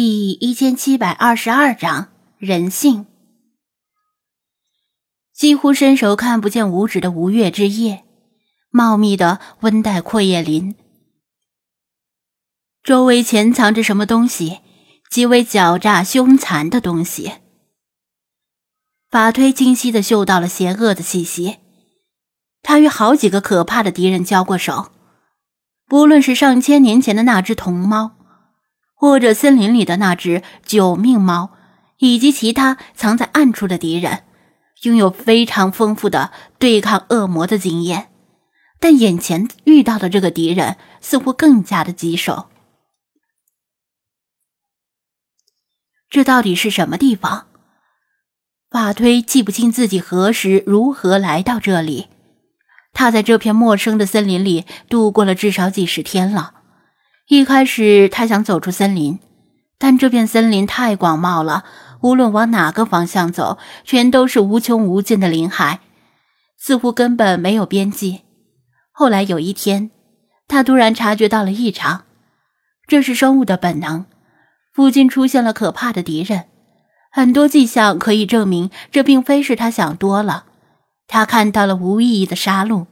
第一千七百二十二章人性。几乎伸手看不见五指的吴越之夜，茂密的温带阔叶林，周围潜藏着什么东西，极为狡诈凶残的东西。法推清晰的嗅到了邪恶的气息，他与好几个可怕的敌人交过手，不论是上千年前的那只铜猫。或者森林里的那只九命猫，以及其他藏在暗处的敌人，拥有非常丰富的对抗恶魔的经验，但眼前遇到的这个敌人似乎更加的棘手。这到底是什么地方？法推记不清自己何时如何来到这里。他在这片陌生的森林里度过了至少几十天了。一开始，他想走出森林，但这片森林太广袤了，无论往哪个方向走，全都是无穷无尽的林海，似乎根本没有边际。后来有一天，他突然察觉到了异常，这是生物的本能。附近出现了可怕的敌人，很多迹象可以证明这并非是他想多了。他看到了无意义的杀戮。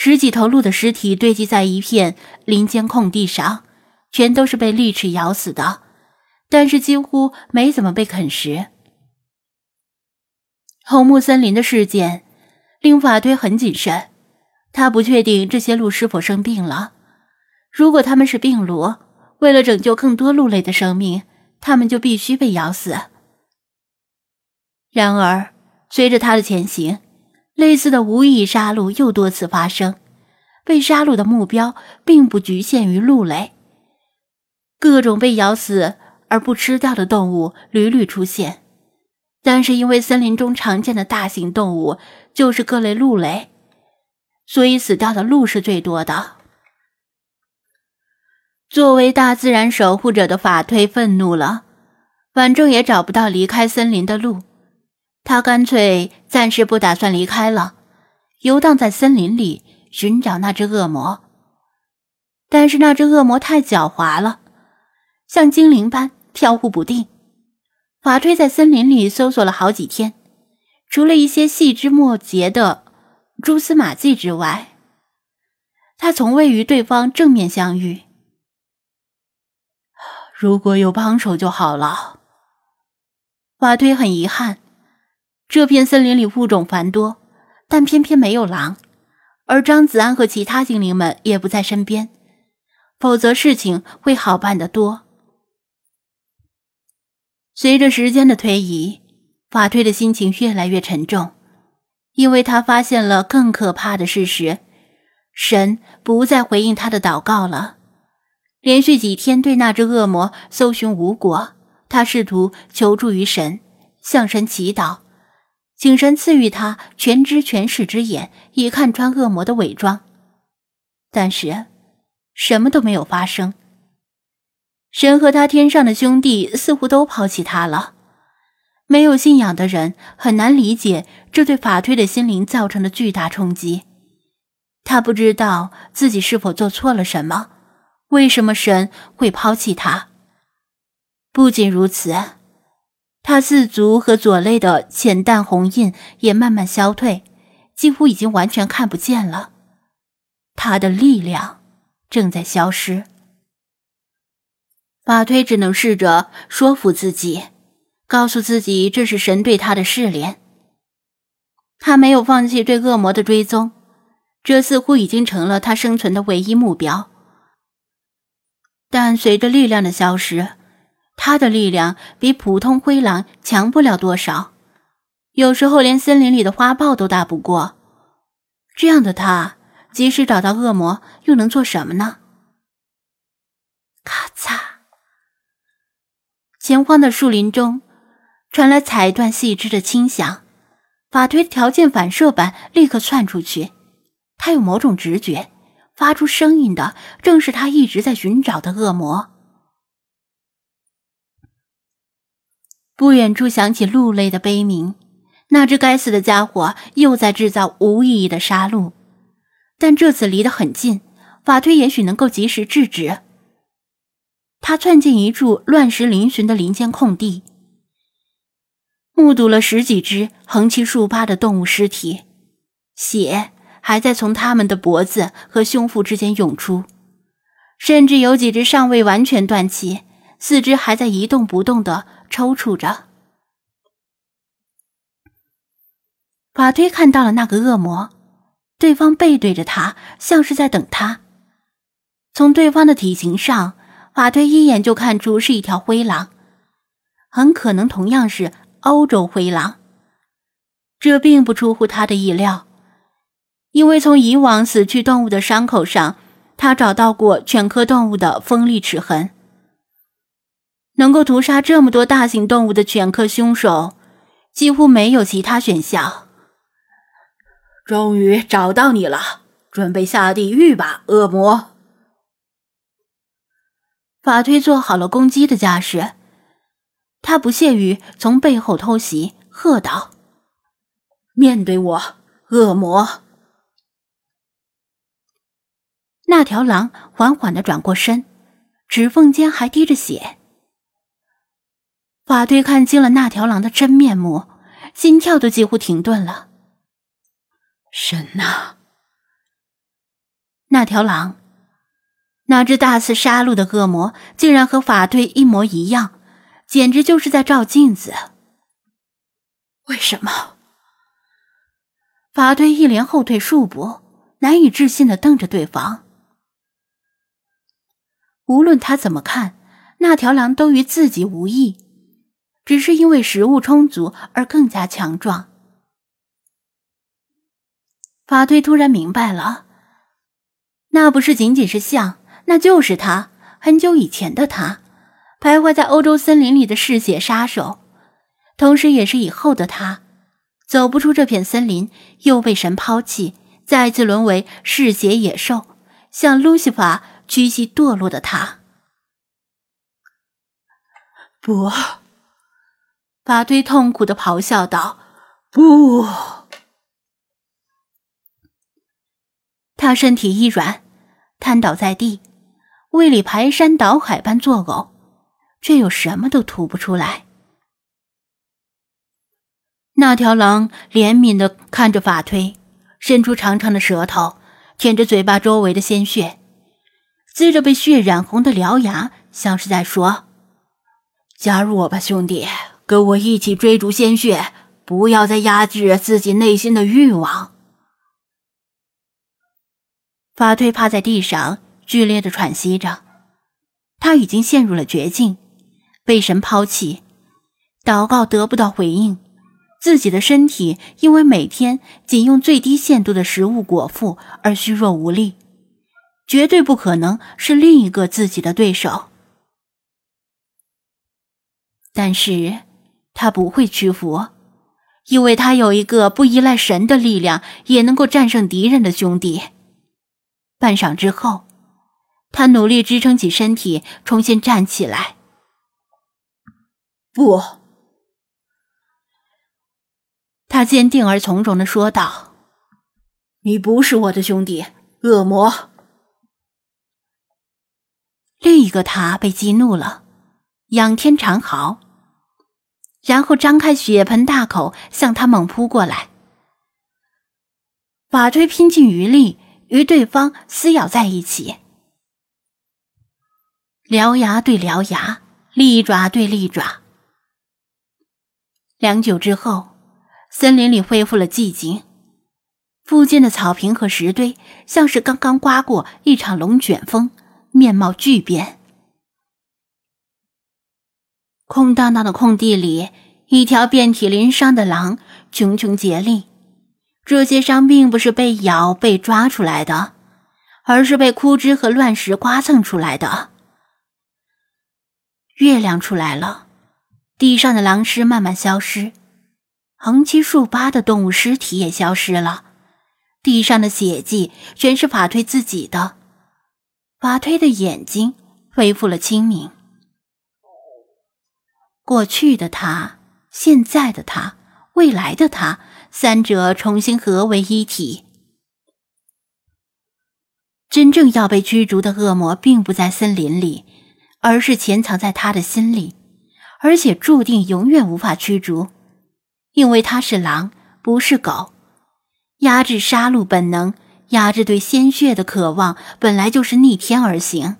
十几头鹿的尸体堆积在一片林间空地上，全都是被利齿咬死的，但是几乎没怎么被啃食。红木森林的事件令法推很谨慎，他不确定这些鹿是否生病了。如果他们是病鹿，为了拯救更多鹿类的生命，他们就必须被咬死。然而，随着他的前行。类似的无意杀戮又多次发生，被杀戮的目标并不局限于鹿类，各种被咬死而不吃掉的动物屡屡出现。但是因为森林中常见的大型动物就是各类鹿类，所以死掉的鹿是最多的。作为大自然守护者的法推愤怒了，反正也找不到离开森林的路。他干脆暂时不打算离开了，游荡在森林里寻找那只恶魔。但是那只恶魔太狡猾了，像精灵般飘忽不定。法推在森林里搜索了好几天，除了一些细枝末节的蛛丝马迹之外，他从未与对方正面相遇。如果有帮手就好了。法推很遗憾。这片森林里物种繁多，但偏偏没有狼，而张子安和其他精灵们也不在身边，否则事情会好办得多。随着时间的推移，法推的心情越来越沉重，因为他发现了更可怕的事实：神不再回应他的祷告了。连续几天对那只恶魔搜寻无果，他试图求助于神，向神祈祷。请神赐予他全知全视之眼，以看穿恶魔的伪装。但是，什么都没有发生。神和他天上的兄弟似乎都抛弃他了。没有信仰的人很难理解这对法推的心灵造成的巨大冲击。他不知道自己是否做错了什么，为什么神会抛弃他？不仅如此。他四足和左肋的浅淡红印也慢慢消退，几乎已经完全看不见了。他的力量正在消失。法推只能试着说服自己，告诉自己这是神对他的试炼。他没有放弃对恶魔的追踪，这似乎已经成了他生存的唯一目标。但随着力量的消失，他的力量比普通灰狼强不了多少，有时候连森林里的花豹都打不过。这样的他，即使找到恶魔，又能做什么呢？咔嚓！前方的树林中传来彩断细枝的轻响，法推条件反射般立刻窜出去。他有某种直觉，发出声音的正是他一直在寻找的恶魔。不远处响起鹿类的悲鸣，那只该死的家伙又在制造无意义的杀戮，但这次离得很近，法推也许能够及时制止。他窜进一处乱石嶙峋的林间空地，目睹了十几只横七竖八的动物尸体，血还在从他们的脖子和胸腹之间涌出，甚至有几只尚未完全断气，四肢还在一动不动的抽搐着。法推看到了那个恶魔，对方背对着他，像是在等他。从对方的体型上，法推一眼就看出是一条灰狼，很可能同样是欧洲灰狼。这并不出乎他的意料，因为从以往死去动物的伤口上，他找到过犬科动物的锋利齿痕。能够屠杀这么多大型动物的犬科凶手，几乎没有其他选项。终于找到你了，准备下地狱吧，恶魔！法推做好了攻击的架势，他不屑于从背后偷袭，喝道：“面对我，恶魔！”那条狼缓缓的转过身，指缝间还滴着血。法队看清了那条狼的真面目，心跳都几乎停顿了。神呐！那条狼，那只大肆杀戮的恶魔，竟然和法队一模一样，简直就是在照镜子。为什么？法队一连后退数步，难以置信的瞪着对方。无论他怎么看，那条狼都与自己无异，只是因为食物充足而更加强壮。法推突然明白了，那不是仅仅是像，那就是他很久以前的他，徘徊在欧洲森林里的嗜血杀手，同时也是以后的他，走不出这片森林，又被神抛弃，再次沦为嗜血野兽，向路西法屈膝堕落的他。不，法推痛苦的咆哮道：“不！”他身体一软，瘫倒在地，胃里排山倒海般作呕，却又什么都吐不出来。那条狼怜悯的看着法推，伸出长长的舌头舔着嘴巴周围的鲜血，呲着被血染红的獠牙，像是在说：“加入我吧，兄弟，跟我一起追逐鲜血，不要再压制自己内心的欲望。”法推趴在地上，剧烈的喘息着。他已经陷入了绝境，被神抛弃，祷告得不到回应，自己的身体因为每天仅用最低限度的食物果腹而虚弱无力，绝对不可能是另一个自己的对手。但是，他不会屈服，因为他有一个不依赖神的力量也能够战胜敌人的兄弟。半晌之后，他努力支撑起身体，重新站起来。不，他坚定而从容的说道：“你不是我的兄弟，恶魔。”另一个他被激怒了，仰天长嚎，然后张开血盆大口向他猛扑过来。法推拼尽余力。与对方撕咬在一起，獠牙对獠牙，利爪对利爪。良久之后，森林里恢复了寂静，附近的草坪和石堆像是刚刚刮过一场龙卷风，面貌巨变。空荡荡的空地里，一条遍体鳞伤的狼茕茕孑立。这些伤并不是被咬、被抓出来的，而是被枯枝和乱石刮蹭出来的。月亮出来了，地上的狼尸慢慢消失，横七竖八的动物尸体也消失了，地上的血迹全是法推自己的。法推的眼睛恢复了清明。过去的他，现在的他，未来的他。三者重新合为一体。真正要被驱逐的恶魔并不在森林里，而是潜藏在他的心里，而且注定永远无法驱逐，因为他是狼，不是狗。压制杀戮本能，压制对鲜血的渴望，本来就是逆天而行。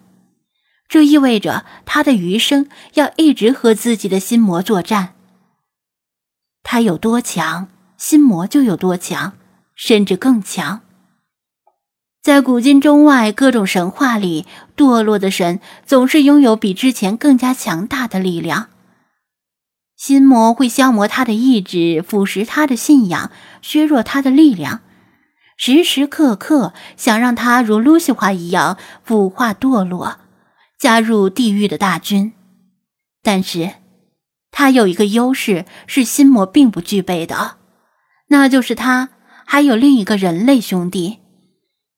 这意味着他的余生要一直和自己的心魔作战。他有多强，心魔就有多强，甚至更强。在古今中外各种神话里，堕落的神总是拥有比之前更加强大的力量。心魔会消磨他的意志，腐蚀他的信仰，削弱他的力量，时时刻刻想让他如露西华一样腐化堕落，加入地狱的大军。但是，他有一个优势是心魔并不具备的，那就是他还有另一个人类兄弟。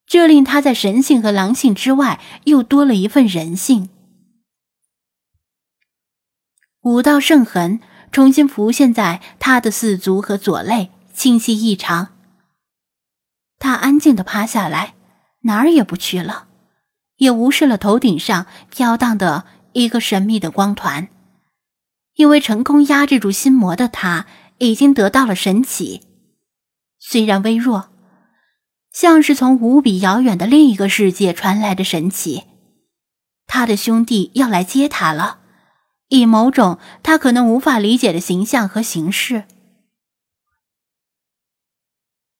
这令他在神性和狼性之外，又多了一份人性。五道圣痕重新浮现在他的四足和左肋，清晰异常。他安静的趴下来，哪儿也不去了，也无视了头顶上飘荡的一个神秘的光团，因为成功压制住心魔的他，已经得到了神启，虽然微弱。像是从无比遥远的另一个世界传来的神奇，他的兄弟要来接他了，以某种他可能无法理解的形象和形式。